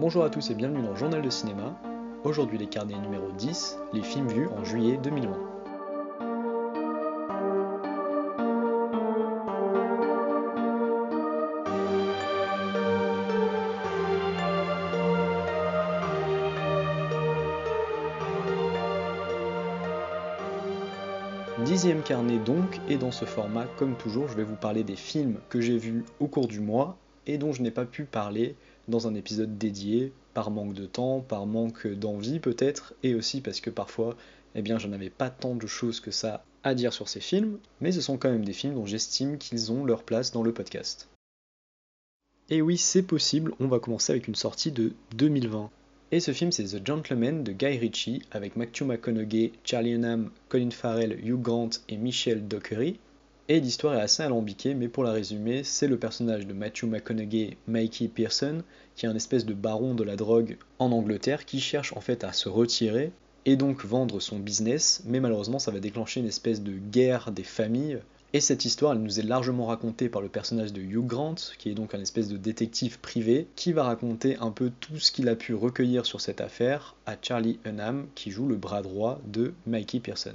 Bonjour à tous et bienvenue dans Journal de cinéma. Aujourd'hui les carnets numéro 10, les films vus en juillet 2020. Dixième carnet donc, et dans ce format, comme toujours, je vais vous parler des films que j'ai vus au cours du mois et dont je n'ai pas pu parler dans un épisode dédié, par manque de temps, par manque d'envie peut-être, et aussi parce que parfois, eh bien, je n'avais pas tant de choses que ça à dire sur ces films, mais ce sont quand même des films dont j'estime qu'ils ont leur place dans le podcast. Et oui, c'est possible, on va commencer avec une sortie de 2020. Et ce film, c'est The Gentleman de Guy Ritchie, avec Matthew McConaughey, Charlie Hunnam, Colin Farrell, Hugh Grant et Michelle Dockery. Et l'histoire est assez alambiquée, mais pour la résumer, c'est le personnage de Matthew McConaughey, Mikey Pearson, qui est un espèce de baron de la drogue en Angleterre, qui cherche en fait à se retirer et donc vendre son business, mais malheureusement ça va déclencher une espèce de guerre des familles et cette histoire, elle nous est largement racontée par le personnage de Hugh Grant, qui est donc un espèce de détective privé, qui va raconter un peu tout ce qu'il a pu recueillir sur cette affaire à Charlie Hunnam, qui joue le bras droit de Mikey Pearson.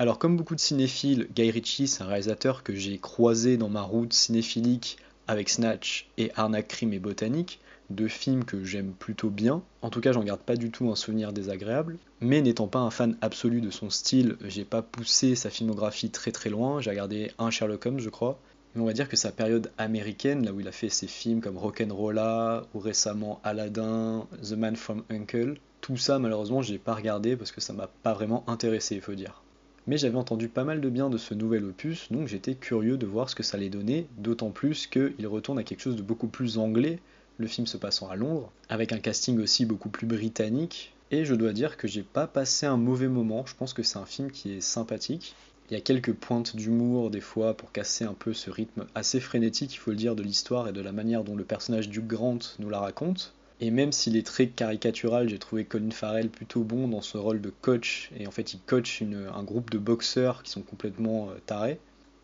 Alors comme beaucoup de cinéphiles, Guy Ritchie, c'est un réalisateur que j'ai croisé dans ma route cinéphilique avec Snatch et Arnaque, Crime et Botanique, deux films que j'aime plutôt bien. En tout cas, j'en garde pas du tout un souvenir désagréable. Mais n'étant pas un fan absolu de son style, j'ai pas poussé sa filmographie très très loin. J'ai regardé un Sherlock Holmes, je crois. Mais on va dire que sa période américaine, là où il a fait ses films comme Rock'n'Rolla ou récemment Aladdin, The Man from Uncle, tout ça malheureusement j'ai pas regardé parce que ça m'a pas vraiment intéressé, il faut dire. Mais j'avais entendu pas mal de bien de ce nouvel opus, donc j'étais curieux de voir ce que ça allait donner, d'autant plus qu'il retourne à quelque chose de beaucoup plus anglais, le film se passant à Londres, avec un casting aussi beaucoup plus britannique. Et je dois dire que j'ai pas passé un mauvais moment, je pense que c'est un film qui est sympathique. Il y a quelques pointes d'humour des fois pour casser un peu ce rythme assez frénétique, il faut le dire, de l'histoire et de la manière dont le personnage du Grant nous la raconte. Et même s'il est très caricatural, j'ai trouvé Colin Farrell plutôt bon dans ce rôle de coach. Et en fait, il coach un groupe de boxeurs qui sont complètement euh, tarés.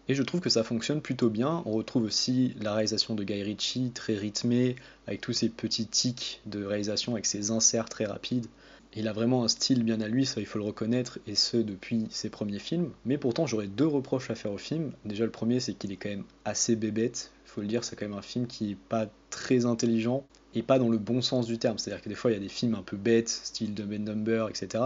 Et je trouve que ça fonctionne plutôt bien. On retrouve aussi la réalisation de Guy Ritchie, très rythmée, avec tous ces petits tics de réalisation, avec ses inserts très rapides. Il a vraiment un style bien à lui, ça il faut le reconnaître, et ce depuis ses premiers films. Mais pourtant j'aurais deux reproches à faire au film. Déjà le premier c'est qu'il est quand même assez bébête, faut le dire, c'est quand même un film qui est pas très intelligent, et pas dans le bon sens du terme. C'est-à-dire que des fois il y a des films un peu bêtes, style de Ben Number, etc.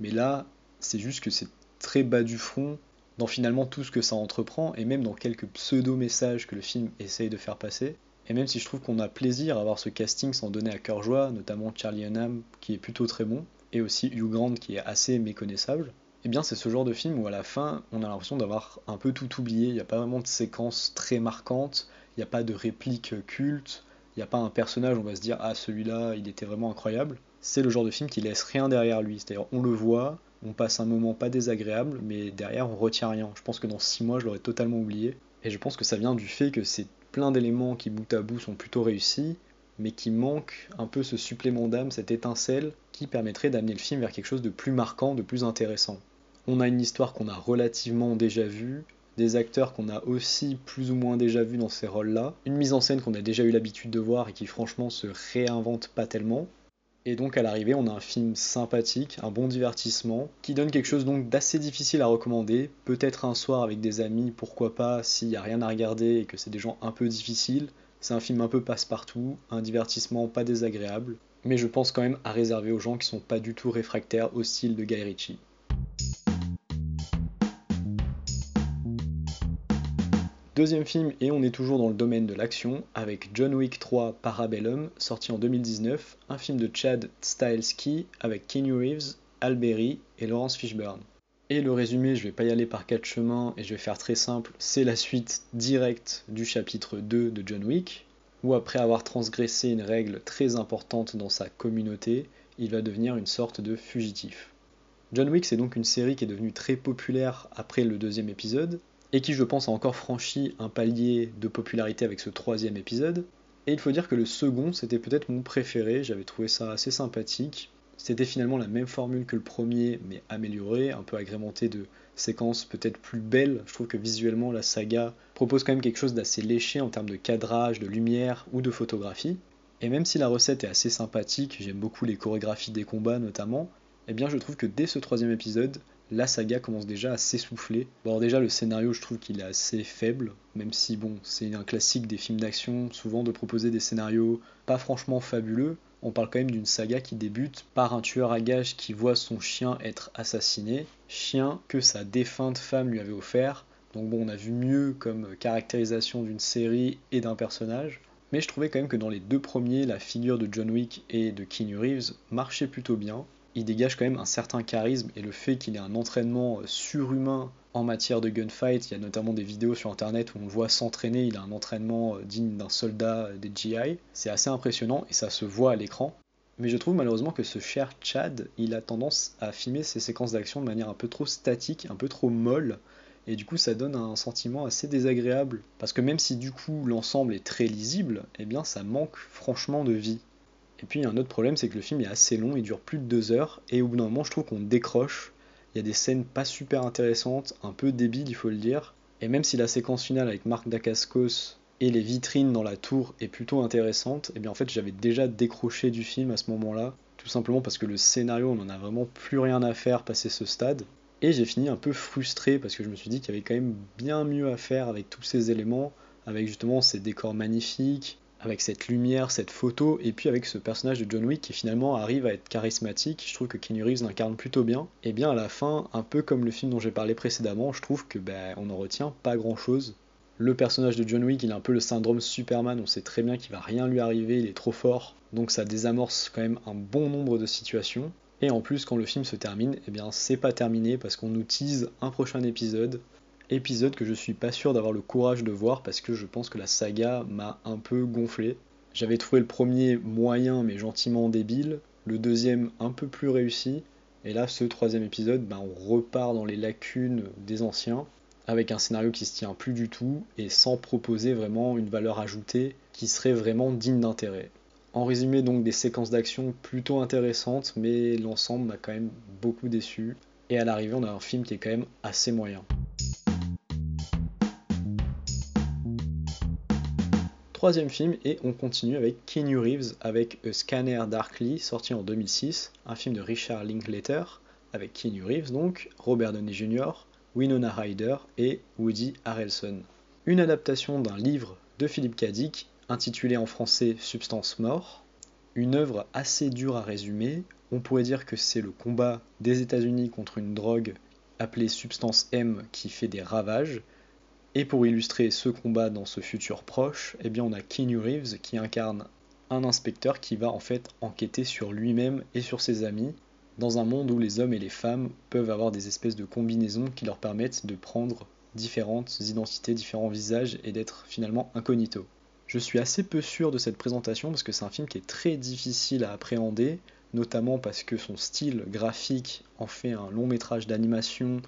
Mais là, c'est juste que c'est très bas du front, dans finalement tout ce que ça entreprend, et même dans quelques pseudo-messages que le film essaye de faire passer. Et même si je trouve qu'on a plaisir à voir ce casting s'en donner à cœur joie, notamment Charlie Hunnam qui est plutôt très bon, et aussi Hugh Grant qui est assez méconnaissable, eh bien c'est ce genre de film où à la fin on a l'impression d'avoir un peu tout oublié, il n'y a pas vraiment de séquences très marquantes, il n'y a pas de répliques cultes, il n'y a pas un personnage on va se dire ah celui-là il était vraiment incroyable. C'est le genre de film qui laisse rien derrière lui, c'est-à-dire on le voit, on passe un moment pas désagréable, mais derrière on retient rien. Je pense que dans 6 mois je l'aurais totalement oublié. Et je pense que ça vient du fait que c'est plein d'éléments qui bout à bout sont plutôt réussis, mais qui manquent un peu ce supplément d'âme, cette étincelle qui permettrait d'amener le film vers quelque chose de plus marquant, de plus intéressant. On a une histoire qu'on a relativement déjà vue, des acteurs qu'on a aussi plus ou moins déjà vus dans ces rôles-là, une mise en scène qu'on a déjà eu l'habitude de voir et qui franchement se réinvente pas tellement, et donc à l'arrivée, on a un film sympathique, un bon divertissement, qui donne quelque chose donc d'assez difficile à recommander. Peut-être un soir avec des amis, pourquoi pas, s'il n'y a rien à regarder et que c'est des gens un peu difficiles. C'est un film un peu passe-partout, un divertissement pas désagréable, mais je pense quand même à réserver aux gens qui sont pas du tout réfractaires au style de Guy Ritchie. Deuxième film, et on est toujours dans le domaine de l'action, avec John Wick 3 Parabellum, sorti en 2019, un film de Chad Stahelski avec Kenny Reeves, Alberi et Laurence Fishburne. Et le résumé, je vais pas y aller par quatre chemins et je vais faire très simple, c'est la suite directe du chapitre 2 de John Wick, où après avoir transgressé une règle très importante dans sa communauté, il va devenir une sorte de fugitif. John Wick, c'est donc une série qui est devenue très populaire après le deuxième épisode, et qui je pense a encore franchi un palier de popularité avec ce troisième épisode. Et il faut dire que le second, c'était peut-être mon préféré, j'avais trouvé ça assez sympathique. C'était finalement la même formule que le premier, mais améliorée, un peu agrémentée de séquences peut-être plus belles. Je trouve que visuellement, la saga propose quand même quelque chose d'assez léché en termes de cadrage, de lumière ou de photographie. Et même si la recette est assez sympathique, j'aime beaucoup les chorégraphies des combats notamment, eh bien je trouve que dès ce troisième épisode, la saga commence déjà à s'essouffler. Bon, déjà, le scénario, je trouve qu'il est assez faible, même si, bon, c'est un classique des films d'action, souvent de proposer des scénarios pas franchement fabuleux. On parle quand même d'une saga qui débute par un tueur à gages qui voit son chien être assassiné, chien que sa défunte femme lui avait offert. Donc bon, on a vu mieux comme caractérisation d'une série et d'un personnage. Mais je trouvais quand même que dans les deux premiers, la figure de John Wick et de Keanu Reeves marchait plutôt bien il dégage quand même un certain charisme et le fait qu'il ait un entraînement euh, surhumain en matière de gunfight, il y a notamment des vidéos sur internet où on voit s'entraîner, il a un entraînement euh, digne d'un soldat euh, des GI, c'est assez impressionnant et ça se voit à l'écran. Mais je trouve malheureusement que ce cher Chad, il a tendance à filmer ses séquences d'action de manière un peu trop statique, un peu trop molle, et du coup ça donne un sentiment assez désagréable, parce que même si du coup l'ensemble est très lisible, eh bien ça manque franchement de vie. Et puis un autre problème, c'est que le film est assez long, il dure plus de deux heures, et au bout d'un moment, je trouve qu'on décroche. Il y a des scènes pas super intéressantes, un peu débiles, il faut le dire. Et même si la séquence finale avec Marc Dacascos et les vitrines dans la tour est plutôt intéressante, et eh bien en fait j'avais déjà décroché du film à ce moment-là, tout simplement parce que le scénario, on n'en a vraiment plus rien à faire passer ce stade. Et j'ai fini un peu frustré parce que je me suis dit qu'il y avait quand même bien mieux à faire avec tous ces éléments, avec justement ces décors magnifiques, avec cette lumière, cette photo, et puis avec ce personnage de John Wick qui finalement arrive à être charismatique, je trouve que Keanu Reeves l'incarne plutôt bien, et bien à la fin, un peu comme le film dont j'ai parlé précédemment, je trouve que ben, on en retient pas grand chose. Le personnage de John Wick, il a un peu le syndrome Superman, on sait très bien qu'il va rien lui arriver, il est trop fort, donc ça désamorce quand même un bon nombre de situations. Et en plus, quand le film se termine, eh bien c'est pas terminé parce qu'on nous tease un prochain épisode épisode que je suis pas sûr d'avoir le courage de voir parce que je pense que la saga m'a un peu gonflé. J'avais trouvé le premier moyen mais gentiment débile, le deuxième un peu plus réussi, et là ce troisième épisode, ben, on repart dans les lacunes des anciens, avec un scénario qui se tient plus du tout et sans proposer vraiment une valeur ajoutée qui serait vraiment digne d'intérêt. En résumé donc des séquences d'action plutôt intéressantes, mais l'ensemble m'a quand même beaucoup déçu. Et à l'arrivée on a un film qui est quand même assez moyen. Troisième film, et on continue avec Keanu Reeves avec A Scanner Darkly, sorti en 2006, un film de Richard Linklater, avec Keanu Reeves donc, Robert Downey Jr., Winona Ryder et Woody Harrelson. Une adaptation d'un livre de Philippe Cadic, intitulé en français Substance Mort, une œuvre assez dure à résumer, on pourrait dire que c'est le combat des États-Unis contre une drogue appelée Substance M qui fait des ravages, et pour illustrer ce combat dans ce futur proche, eh bien on a Keanu Reeves qui incarne un inspecteur qui va en fait enquêter sur lui-même et sur ses amis dans un monde où les hommes et les femmes peuvent avoir des espèces de combinaisons qui leur permettent de prendre différentes identités, différents visages et d'être finalement incognito. Je suis assez peu sûr de cette présentation parce que c'est un film qui est très difficile à appréhender, notamment parce que son style graphique en fait un long métrage d'animation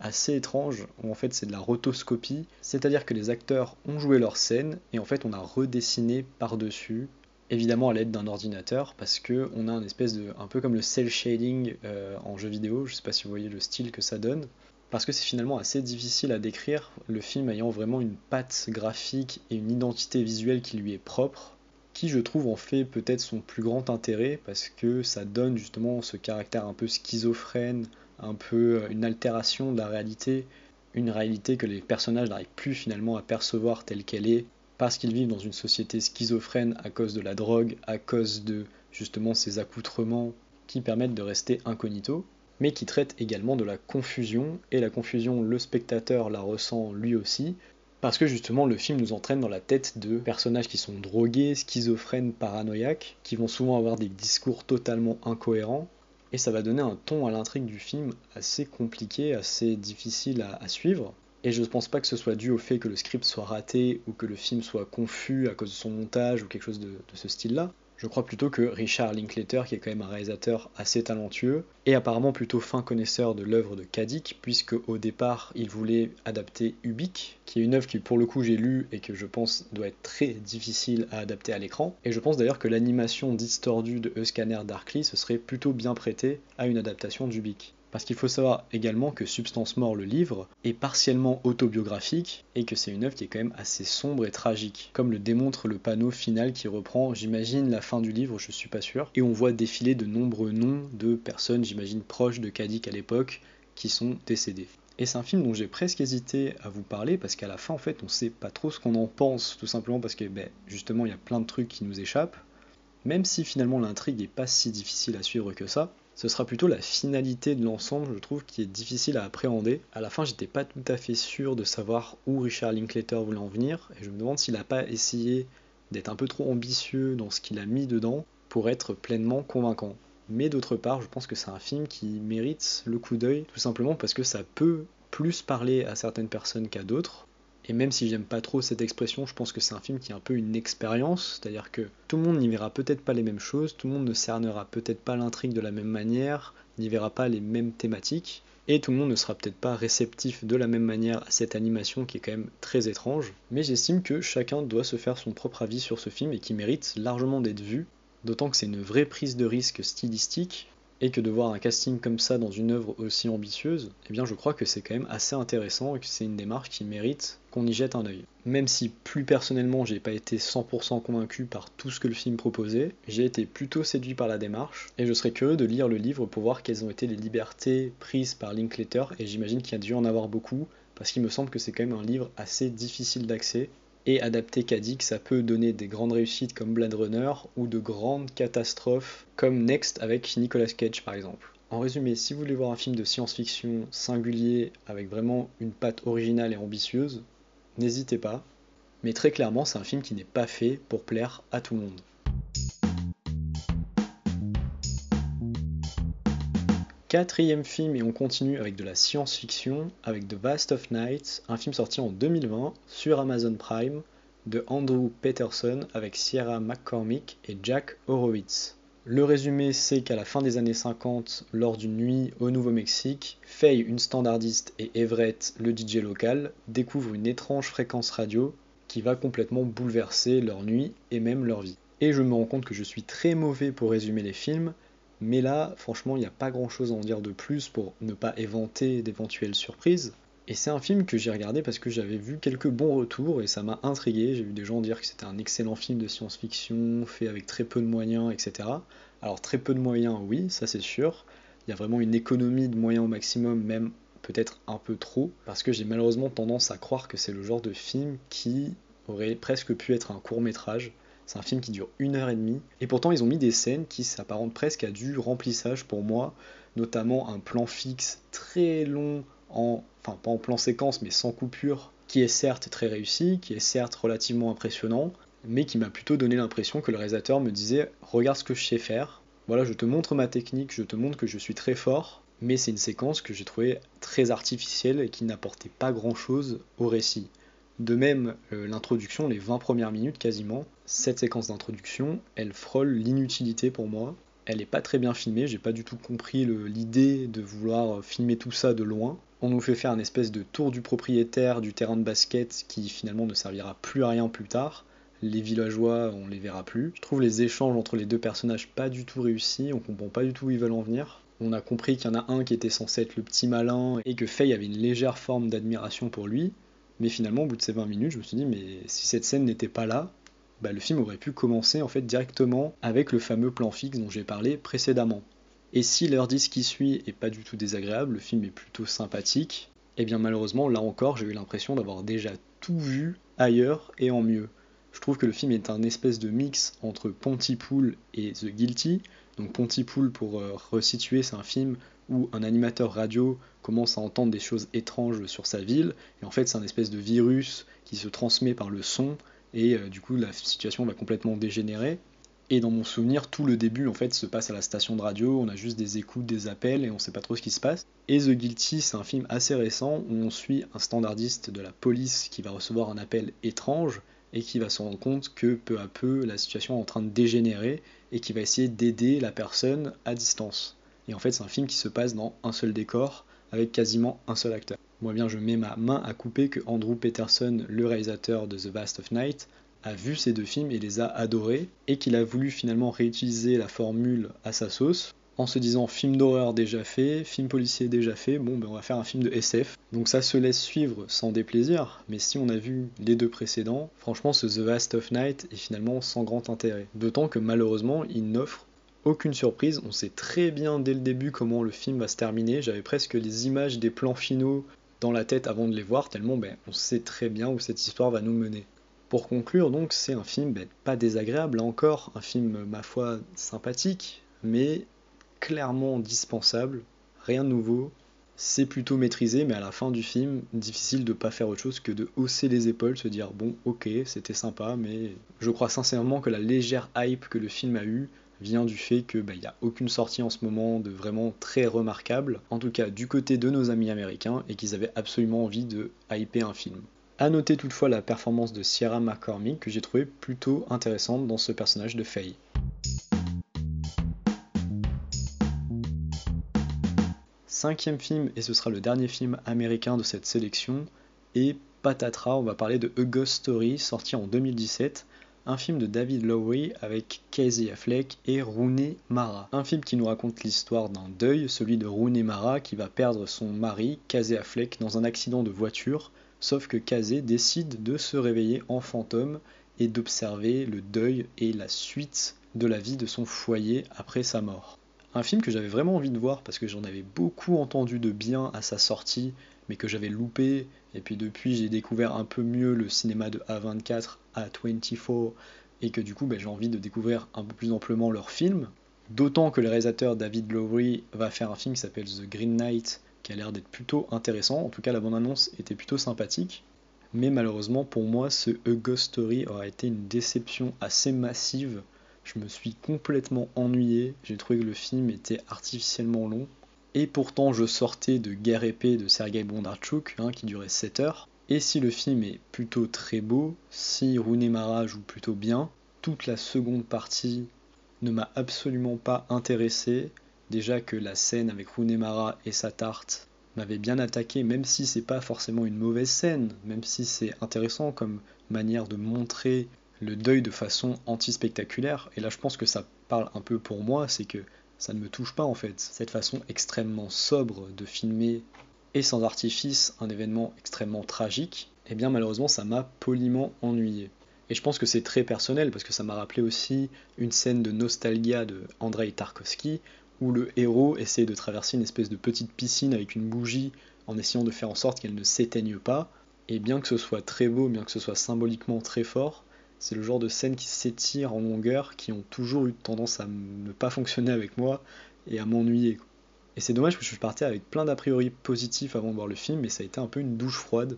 assez étrange, où en fait c'est de la rotoscopie, c'est-à-dire que les acteurs ont joué leur scène et en fait on a redessiné par-dessus, évidemment à l'aide d'un ordinateur, parce que on a un espèce de, un peu comme le cel shading euh, en jeu vidéo, je sais pas si vous voyez le style que ça donne, parce que c'est finalement assez difficile à décrire, le film ayant vraiment une patte graphique et une identité visuelle qui lui est propre, qui je trouve en fait peut-être son plus grand intérêt, parce que ça donne justement ce caractère un peu schizophrène, un peu euh, une altération de la réalité, une réalité que les personnages n'arrivent plus finalement à percevoir telle qu'elle est, parce qu'ils vivent dans une société schizophrène à cause de la drogue, à cause de justement ces accoutrements qui permettent de rester incognito, mais qui traitent également de la confusion, et la confusion, le spectateur la ressent lui aussi, parce que justement le film nous entraîne dans la tête de personnages qui sont drogués, schizophrènes, paranoïaques, qui vont souvent avoir des discours totalement incohérents, et ça va donner un ton à l'intrigue du film assez compliqué, assez difficile à, suivre. Et je ne pense pas que ce soit dû au fait que le script soit raté ou que le film soit confus à cause de son montage ou quelque chose de ce style-là. Je crois plutôt que Richard Linklater, qui est quand même un réalisateur assez talentueux, et apparemment plutôt fin connaisseur de l'œuvre de Kadik, puisque au départ il voulait adapter Ubik, qui est une œuvre qui pour le coup j'ai lu et que je pense doit être très difficile à adapter à l'écran. Et je pense d'ailleurs que l'animation distordue de Scanner Darkly se serait plutôt bien prêtée à une adaptation d'Ubik. Parce qu'il faut savoir également que Substance Mort, le livre, est partiellement autobiographique et que c'est une œuvre qui est quand même assez sombre et tragique, comme le démontre le panneau final qui reprend, j'imagine, la fin du livre, je suis pas sûr, et on voit défiler de nombreux noms de personnes, j'imagine, proches de Kadik à l'époque, qui sont décédées. Et c'est un film dont j'ai presque hésité à vous parler parce qu'à la fin, en fait, on sait pas trop ce qu'on en pense, tout simplement parce que, ben, justement, il y a plein de trucs qui nous échappent. Même si finalement l'intrigue n'est pas si difficile à suivre que ça, ce sera plutôt la finalité de l'ensemble, je trouve, qui est difficile à appréhender. À la fin, j'étais pas tout à fait sûr de savoir où Richard Linklater voulait en venir, et je me demande s'il n'a pas essayé d'être un peu trop ambitieux dans ce qu'il a mis dedans pour être pleinement convaincant. Mais d'autre part, je pense que c'est un film qui mérite le coup d'œil, tout simplement parce que ça peut plus parler à certaines personnes qu'à d'autres. Et même si j'aime pas trop cette expression, je pense que c'est un film qui est un peu une expérience, c'est-à-dire que tout le monde n'y verra peut-être pas les mêmes choses, tout le monde ne cernera peut-être pas l'intrigue de la même manière, n'y verra pas les mêmes thématiques, et tout le monde ne sera peut-être pas réceptif de la même manière à cette animation qui est quand même très étrange. Mais j'estime que chacun doit se faire son propre avis sur ce film et qui mérite largement d'être vu, d'autant que c'est une vraie prise de risque stylistique, et que de voir un casting comme ça dans une œuvre aussi ambitieuse, eh bien je crois que c'est quand même assez intéressant et que c'est une démarche qui mérite qu'on y jette un œil. Même si plus personnellement j'ai pas été 100% convaincu par tout ce que le film proposait, j'ai été plutôt séduit par la démarche et je serais curieux de lire le livre pour voir quelles ont été les libertés prises par Linklater et j'imagine qu'il y a dû en avoir beaucoup parce qu'il me semble que c'est quand même un livre assez difficile d'accès et adapté Kadik, ça peut donner des grandes réussites comme Blade Runner ou de grandes catastrophes comme Next avec Nicolas Cage par exemple. En résumé, si vous voulez voir un film de science-fiction singulier avec vraiment une patte originale et ambitieuse, n'hésitez pas. Mais très clairement, c'est un film qui n'est pas fait pour plaire à tout le monde. Quatrième film et on continue avec de la science-fiction avec The Vast of Night, un film sorti en 2020 sur Amazon Prime de Andrew Peterson avec Sierra McCormick et Jack Horowitz. Le résumé c'est qu'à la fin des années 50, lors d'une nuit au Nouveau-Mexique, Faye, une standardiste, et Everett, le DJ local, découvrent une étrange fréquence radio qui va complètement bouleverser leur nuit et même leur vie. Et je me rends compte que je suis très mauvais pour résumer les films, mais là, franchement, il n'y a pas grand chose à en dire de plus pour ne pas éventer d'éventuelles surprises. Et c'est un film que j'ai regardé parce que j'avais vu quelques bons retours et ça m'a intrigué. J'ai vu des gens dire que c'était un excellent film de science-fiction, fait avec très peu de moyens, etc. Alors très peu de moyens, oui, ça c'est sûr. Il y a vraiment une économie de moyens au maximum, même peut-être un peu trop, parce que j'ai malheureusement tendance à croire que c'est le genre de film qui aurait presque pu être un court métrage. C'est un film qui dure une heure et demie. Et pourtant, ils ont mis des scènes qui s'apparentent presque à du remplissage pour moi, notamment un plan fixe très long, en, enfin pas en plan séquence, mais sans coupure, qui est certes très réussi, qui est certes relativement impressionnant, mais qui m'a plutôt donné l'impression que le réalisateur me disait Regarde ce que je sais faire, voilà, je te montre ma technique, je te montre que je suis très fort, mais c'est une séquence que j'ai trouvée très artificielle et qui n'apportait pas grand chose au récit. De même, euh, l'introduction, les 20 premières minutes quasiment, cette séquence d'introduction, elle frôle l'inutilité pour moi. Elle n'est pas très bien filmée, j'ai pas du tout compris l'idée de vouloir filmer tout ça de loin. On nous fait faire une espèce de tour du propriétaire du terrain de basket qui finalement ne servira plus à rien plus tard. Les villageois, on les verra plus. Je trouve les échanges entre les deux personnages pas du tout réussis, on comprend pas du tout où ils veulent en venir. On a compris qu'il y en a un qui était censé être le petit malin et que Faye avait une légère forme d'admiration pour lui, mais finalement, au bout de ces 20 minutes, je me suis dit, mais si cette scène n'était pas là, bah, le film aurait pu commencer en fait directement avec le fameux plan fixe dont j'ai parlé précédemment. Et si l'heure 10 qui suit est pas du tout désagréable, le film est plutôt sympathique, et eh bien malheureusement, là encore, j'ai eu l'impression d'avoir déjà tout vu ailleurs et en mieux. Je trouve que le film est un espèce de mix entre Pontypool et The Guilty. Donc Pontypool, pour euh, resituer, c'est un film où un animateur radio commence à entendre des choses étranges sur sa ville, et en fait c'est un espèce de virus qui se transmet par le son, et euh, du coup la situation va complètement dégénérer. Et dans mon souvenir, tout le début en fait se passe à la station de radio, on a juste des écoutes, des appels et on sait pas trop ce qui se passe. Et The Guilty, c'est un film assez récent où on suit un standardiste de la police qui va recevoir un appel étrange et qui va se rendre compte que peu à peu la situation est en train de dégénérer et qui va essayer d'aider la personne à distance. Et en fait, c'est un film qui se passe dans un seul décor, avec quasiment un seul acteur. Moi bien, je mets ma main à couper que Andrew Peterson, le réalisateur de The Vast of Night, a vu ces deux films et les a adorés, et qu'il a voulu finalement réutiliser la formule à sa sauce, en se disant film d'horreur déjà fait, film policier déjà fait, bon ben on va faire un film de SF. Donc ça se laisse suivre sans déplaisir, mais si on a vu les deux précédents, franchement ce The Last of Night est finalement sans grand intérêt. D'autant que malheureusement il n'offre aucune surprise, on sait très bien dès le début comment le film va se terminer, j'avais presque les images des plans finaux dans la tête avant de les voir, tellement ben, on sait très bien où cette histoire va nous mener. Pour conclure, donc, c'est un film ben, pas désagréable, là encore, un film, ma foi, sympathique, mais clairement dispensable, rien de nouveau, c'est plutôt maîtrisé, mais à la fin du film, difficile de pas faire autre chose que de hausser les épaules, se dire bon, ok, c'était sympa, mais je crois sincèrement que la légère hype que le film a eu vient du fait qu'il bah, n'y a aucune sortie en ce moment de vraiment très remarquable, en tout cas du côté de nos amis américains, et qu'ils avaient absolument envie de hyper un film. A noter toutefois la performance de Sierra McCormick que j'ai trouvé plutôt intéressante dans ce personnage de Faye. cinquième film, et ce sera le dernier film américain de cette sélection, et patatras, on va parler de A Ghost Story, sorti en 2017, un film de David Lowery avec Casey Affleck et Rooney Mara. Un film qui nous raconte l'histoire d'un deuil, celui de Rooney Mara qui va perdre son mari, Casey Affleck, dans un accident de voiture, sauf que Casey décide de se réveiller en fantôme et d'observer le deuil et la suite de la vie de son foyer après sa mort. Un film que j'avais vraiment envie de voir parce que j'en avais beaucoup entendu de bien à sa sortie, mais que j'avais loupé. Et puis depuis, j'ai découvert un peu mieux le cinéma de A24, A24, et que du coup, ben, j'ai envie de découvrir un peu plus amplement leurs films. D'autant que le réalisateur David Lowery va faire un film qui s'appelle The Green Knight, qui a l'air d'être plutôt intéressant. En tout cas, la bande-annonce était plutôt sympathique. Mais malheureusement, pour moi, ce A Ghost Story aura été une déception assez massive je me suis complètement ennuyé, j'ai trouvé que le film était artificiellement long. Et pourtant, je sortais de Guerre épée de Sergei Bondarchuk, hein, qui durait 7 heures. Et si le film est plutôt très beau, si Rooney Mara joue plutôt bien, toute la seconde partie ne m'a absolument pas intéressé. Déjà que la scène avec Rooney Mara et sa tarte m'avait bien attaqué, même si c'est pas forcément une mauvaise scène, même si c'est intéressant comme manière de montrer le deuil de façon anti-spectaculaire. Et là, je pense que ça parle un peu pour moi, c'est que ça ne me touche pas en fait. Cette façon extrêmement sobre de filmer et sans artifice un événement extrêmement tragique, eh bien malheureusement ça m'a poliment ennuyé. Et je pense que c'est très personnel parce que ça m'a rappelé aussi une scène de nostalgia de Andrei Tarkovsky où le héros essaie de traverser une espèce de petite piscine avec une bougie en essayant de faire en sorte qu'elle ne s'éteigne pas. Et bien que ce soit très beau, bien que ce soit symboliquement très fort, c'est le genre de scènes qui s'étirent en longueur, qui ont toujours eu tendance à ne pas fonctionner avec moi et à m'ennuyer. Et c'est dommage que je partais avec plein d'a priori positifs avant de voir le film, mais ça a été un peu une douche froide.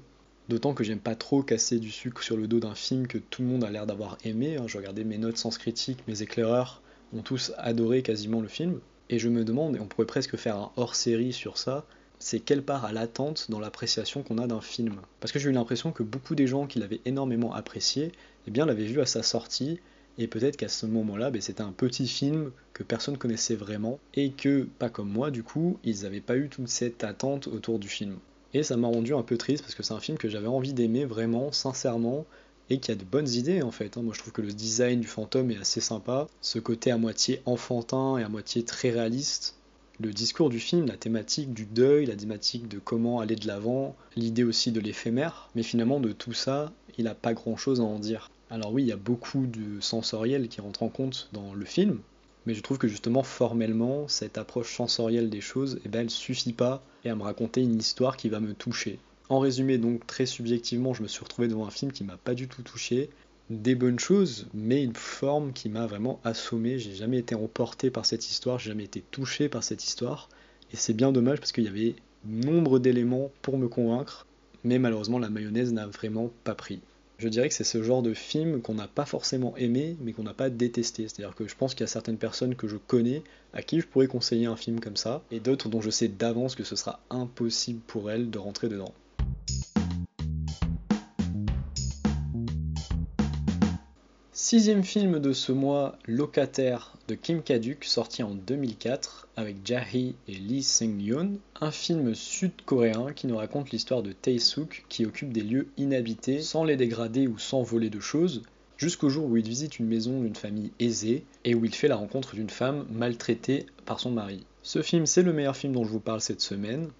D'autant que j'aime pas trop casser du sucre sur le dos d'un film que tout le monde a l'air d'avoir aimé. Hein. Je regardais mes notes sans critique, mes éclaireurs ont tous adoré quasiment le film. Et je me demande, et on pourrait presque faire un hors-série sur ça, c'est quelle part à l'attente dans l'appréciation qu'on a d'un film. Parce que j'ai eu l'impression que beaucoup des gens qui l'avaient énormément apprécié, eh bien l'avaient vu à sa sortie, et peut-être qu'à ce moment-là, ben, c'était un petit film que personne connaissait vraiment, et que, pas comme moi du coup, ils n'avaient pas eu toute cette attente autour du film. Et ça m'a rendu un peu triste parce que c'est un film que j'avais envie d'aimer vraiment, sincèrement, et qui a de bonnes idées en fait. Hein. Moi je trouve que le design du fantôme est assez sympa, ce côté à moitié enfantin et à moitié très réaliste, le discours du film, la thématique du deuil, la thématique de comment aller de l'avant, l'idée aussi de l'éphémère, mais finalement de tout ça, il n'a pas grand-chose à en dire. Alors oui, il y a beaucoup de sensoriel qui rentre en compte dans le film, mais je trouve que justement formellement, cette approche sensorielle des choses, eh ben, elle suffit pas à me raconter une histoire qui va me toucher. En résumé, donc très subjectivement, je me suis retrouvé devant un film qui m'a pas du tout touché, des bonnes choses, mais une forme qui m'a vraiment assommé. J'ai jamais été emporté par cette histoire, j'ai jamais été touché par cette histoire. Et c'est bien dommage parce qu'il y avait nombre d'éléments pour me convaincre, mais malheureusement la mayonnaise n'a vraiment pas pris. Je dirais que c'est ce genre de film qu'on n'a pas forcément aimé, mais qu'on n'a pas détesté. C'est-à-dire que je pense qu'il y a certaines personnes que je connais à qui je pourrais conseiller un film comme ça, et d'autres dont je sais d'avance que ce sera impossible pour elles de rentrer dedans. Sixième film de ce mois, Locataire de Kim Kaduk, sorti en 2004 avec Jae et Lee Seung-yeon, un film sud-coréen qui nous raconte l'histoire de Tae-suk qui occupe des lieux inhabités sans les dégrader ou sans voler de choses jusqu'au jour où il visite une maison d'une famille aisée et où il fait la rencontre d'une femme maltraitée par son mari. Ce film, c'est le meilleur film dont je vous parle cette semaine.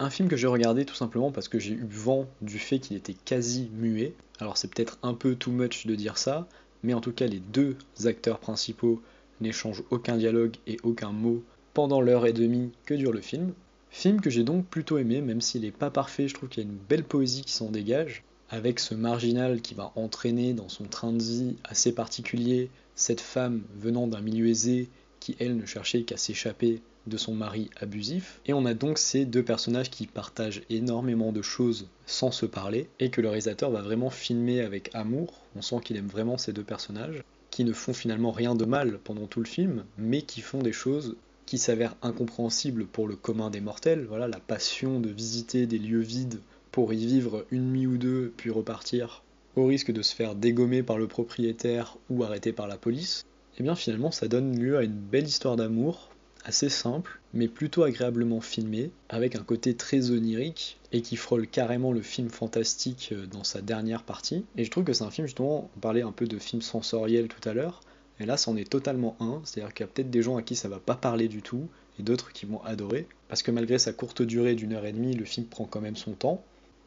Un film que j'ai regardé tout simplement parce que j'ai eu vent du fait qu'il était quasi muet. Alors c'est peut-être un peu too much de dire ça, mais en tout cas les deux acteurs principaux n'échangent aucun dialogue et aucun mot pendant l'heure et demie que dure le film. Film que j'ai donc plutôt aimé, même s'il n'est pas parfait, je trouve qu'il y a une belle poésie qui s'en dégage, avec ce marginal qui va entraîner dans son train de vie assez particulier cette femme venant d'un milieu aisé qui, elle, ne cherchait qu'à s'échapper de son mari abusif. Et on a donc ces deux personnages qui partagent énormément de choses sans se parler, et que le réalisateur va vraiment filmer avec amour. On sent qu'il aime vraiment ces deux personnages, qui ne font finalement rien de mal pendant tout le film, mais qui font des choses qui s'avèrent incompréhensibles pour le commun des mortels. Voilà, la passion de visiter des lieux vides pour y vivre une nuit ou deux, puis repartir, au risque de se faire dégommer par le propriétaire ou arrêter par la police. Et eh bien finalement ça donne lieu à une belle histoire d'amour assez simple, mais plutôt agréablement filmé, avec un côté très onirique et qui frôle carrément le film fantastique euh, dans sa dernière partie. Et je trouve que c'est un film, justement, on parlait un peu de film sensoriel tout à l'heure, et là c'en est totalement un, c'est-à-dire qu'il y a peut-être des gens à qui ça va pas parler du tout, et d'autres qui vont adorer, parce que malgré sa courte durée d'une heure et demie, le film prend quand même son temps.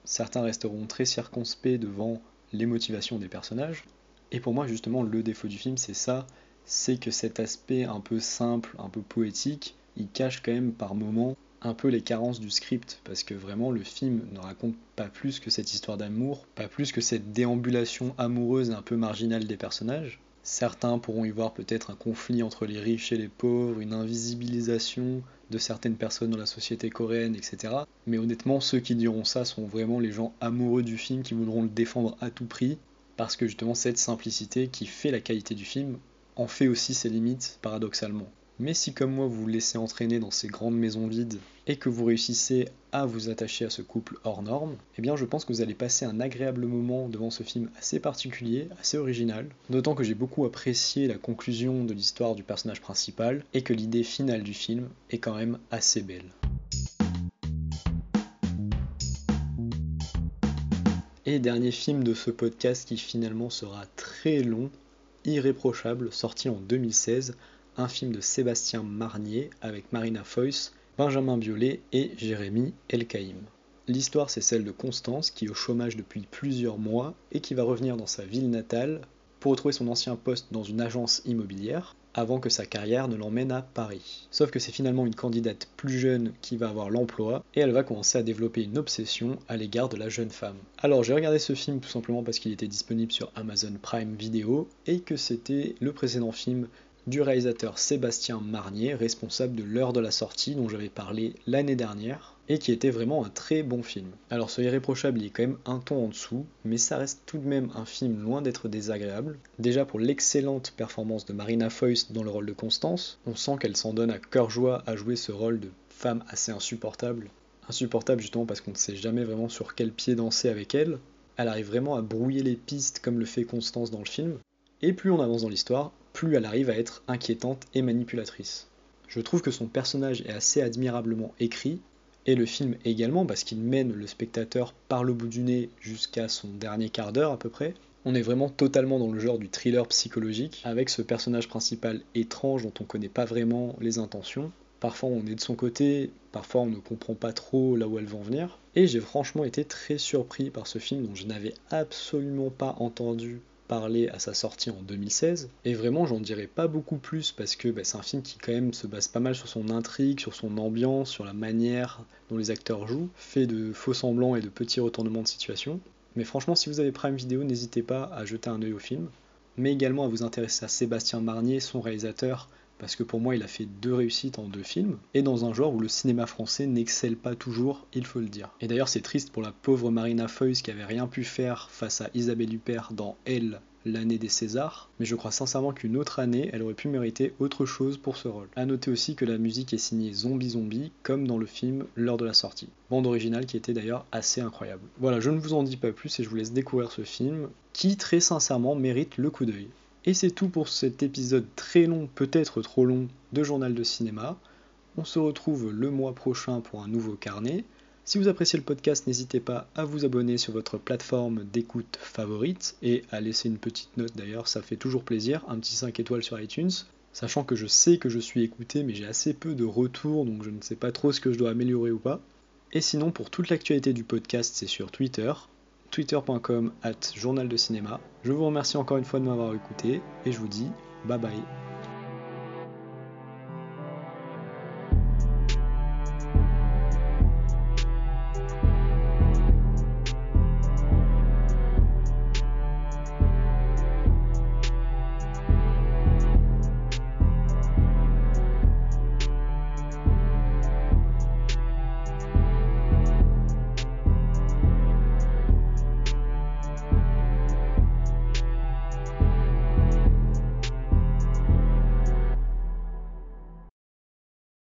Certains resteront très circonspects devant les motivations des personnages, et pour moi justement le défaut du film c'est ça, c'est que cet aspect un peu simple, un peu poétique, il cache quand même par moments un peu les carences du script, parce que vraiment le film ne raconte pas plus que cette histoire d'amour, pas plus que cette déambulation amoureuse un peu marginale des personnages. Certains pourront y voir peut-être un conflit entre les riches et les pauvres, une invisibilisation de certaines personnes dans la société coréenne, etc. Mais honnêtement, ceux qui diront ça sont vraiment les gens amoureux du film qui voudront le défendre à tout prix, parce que justement cette simplicité qui fait la qualité du film en fait aussi ses limites, paradoxalement. Mais si comme moi vous vous laissez entraîner dans ces grandes maisons vides et que vous réussissez à vous attacher à ce couple hors norme, eh bien je pense que vous allez passer un agréable moment devant ce film assez particulier, assez original, d'autant que j'ai beaucoup apprécié la conclusion de l'histoire du personnage principal et que l'idée finale du film est quand même assez belle. Et dernier film de ce podcast qui finalement sera très long, Irréprochable, sorti en 2016, un film de Sébastien Marnier avec Marina Foïs, Benjamin Biolay et Jérémy Elkaïm. L'histoire, c'est celle de Constance qui est au chômage depuis plusieurs mois et qui va revenir dans sa ville natale pour retrouver son ancien poste dans une agence immobilière avant que sa carrière ne l'emmène à Paris. Sauf que c'est finalement une candidate plus jeune qui va avoir l'emploi et elle va commencer à développer une obsession à l'égard de la jeune femme. Alors j'ai regardé ce film tout simplement parce qu'il était disponible sur Amazon Prime Video et que c'était le précédent film du réalisateur Sébastien Marnier, responsable de l'heure de la sortie dont j'avais parlé l'année dernière, et qui était vraiment un très bon film. Alors ce irréprochable il est quand même un ton en dessous, mais ça reste tout de même un film loin d'être désagréable. Déjà pour l'excellente performance de Marina Foïs dans le rôle de Constance, on sent qu'elle s'en donne à cœur joie à jouer ce rôle de femme assez insupportable. Insupportable justement parce qu'on ne sait jamais vraiment sur quel pied danser avec elle. Elle arrive vraiment à brouiller les pistes comme le fait Constance dans le film. Et plus on avance dans l'histoire, plus elle arrive à être inquiétante et manipulatrice. Je trouve que son personnage est assez admirablement écrit, et le film également, parce qu'il mène le spectateur par le bout du nez jusqu'à son dernier quart d'heure à peu près. On est vraiment totalement dans le genre du thriller psychologique, avec ce personnage principal étrange dont on ne connaît pas vraiment les intentions. Parfois on est de son côté, parfois on ne comprend pas trop là où elle va en venir. Et j'ai franchement été très surpris par ce film dont je n'avais absolument pas entendu à sa sortie en 2016. Et vraiment, j'en dirais pas beaucoup plus parce que bah, c'est un film qui quand même se base pas mal sur son intrigue, sur son ambiance, sur la manière dont les acteurs jouent, fait de faux semblants et de petits retournements de situation. Mais franchement, si vous avez Prime Vidéo, n'hésitez pas à jeter un œil au film, mais également à vous intéresser à Sébastien Marnier, son réalisateur, parce que pour moi il a fait deux réussites en deux films, et dans un genre où le cinéma français n'excelle pas toujours, il faut le dire. Et d'ailleurs c'est triste pour la pauvre Marina Foïs qui avait rien pu faire face à Isabelle Huppert dans Elle, l'année des Césars, mais je crois sincèrement qu'une autre année, elle aurait pu mériter autre chose pour ce rôle. A noter aussi que la musique est signée Zombie Zombie, comme dans le film lors de la sortie. Bande originale qui était d'ailleurs assez incroyable. Voilà, je ne vous en dis pas plus et je vous laisse découvrir ce film, qui très sincèrement mérite le coup d'œil. Et c'est tout pour cet épisode très long, peut-être trop long, de Journal de cinéma. On se retrouve le mois prochain pour un nouveau carnet. Si vous appréciez le podcast, n'hésitez pas à vous abonner sur votre plateforme d'écoute favorite et à laisser une petite note d'ailleurs, ça fait toujours plaisir, un petit 5 étoiles sur iTunes. Sachant que je sais que je suis écouté, mais j'ai assez peu de retours, donc je ne sais pas trop ce que je dois améliorer ou pas. Et sinon, pour toute l'actualité du podcast, c'est sur Twitter, twitter.com at journal de cinéma. Je vous remercie encore une fois de m'avoir écouté, et je vous dis bye bye.